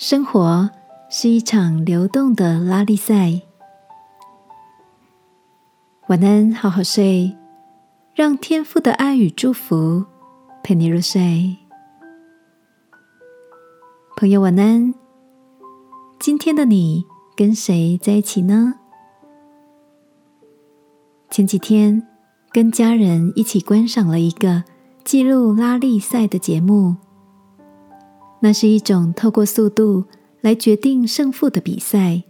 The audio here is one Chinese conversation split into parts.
生活是一场流动的拉力赛。晚安，好好睡，让天父的爱与祝福陪你入睡。朋友，晚安。今天的你跟谁在一起呢？前几天跟家人一起观赏了一个记录拉力赛的节目。那是一种透过速度来决定胜负的比赛。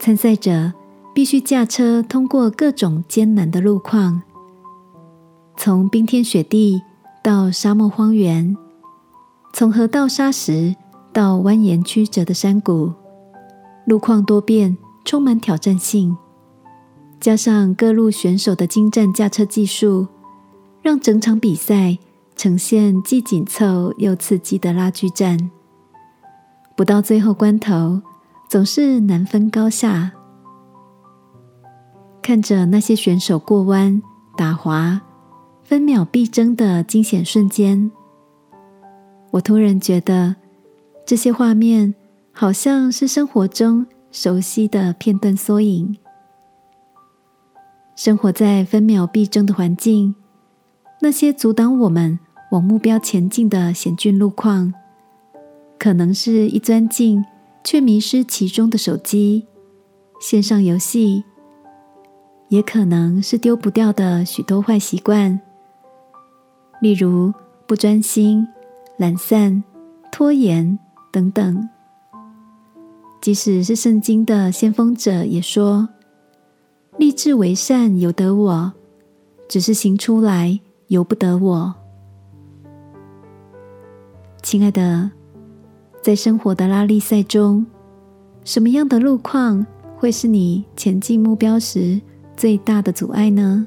参赛者必须驾车通过各种艰难的路况，从冰天雪地到沙漠荒原，从河道沙石到蜿蜒曲折的山谷，路况多变，充满挑战性。加上各路选手的精湛驾车技术，让整场比赛。呈现既紧凑又刺激的拉锯战，不到最后关头，总是难分高下。看着那些选手过弯、打滑、分秒必争的惊险瞬间，我突然觉得这些画面好像是生活中熟悉的片段缩影。生活在分秒必争的环境，那些阻挡我们。往目标前进的险峻路况，可能是一钻进却迷失其中的手机、线上游戏，也可能是丢不掉的许多坏习惯，例如不专心、懒散、拖延等等。即使是圣经的先锋者也说：“立志为善由得我，只是行出来由不得我。”亲爱的，在生活的拉力赛中，什么样的路况会是你前进目标时最大的阻碍呢？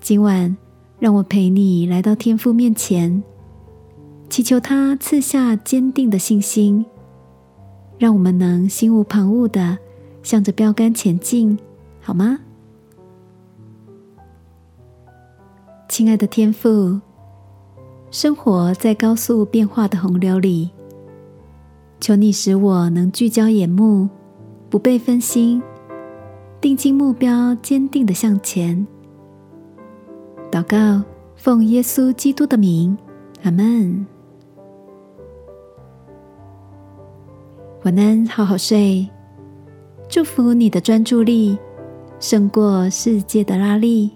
今晚，让我陪你来到天父面前，祈求他赐下坚定的信心，让我们能心无旁骛的向着标杆前进，好吗？亲爱的天父。生活在高速变化的洪流里，求你使我能聚焦眼目，不被分心，定睛目标，坚定的向前。祷告，奉耶稣基督的名，阿门。晚安，好好睡。祝福你的专注力胜过世界的拉力。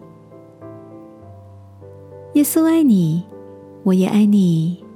耶稣爱你。我也爱你。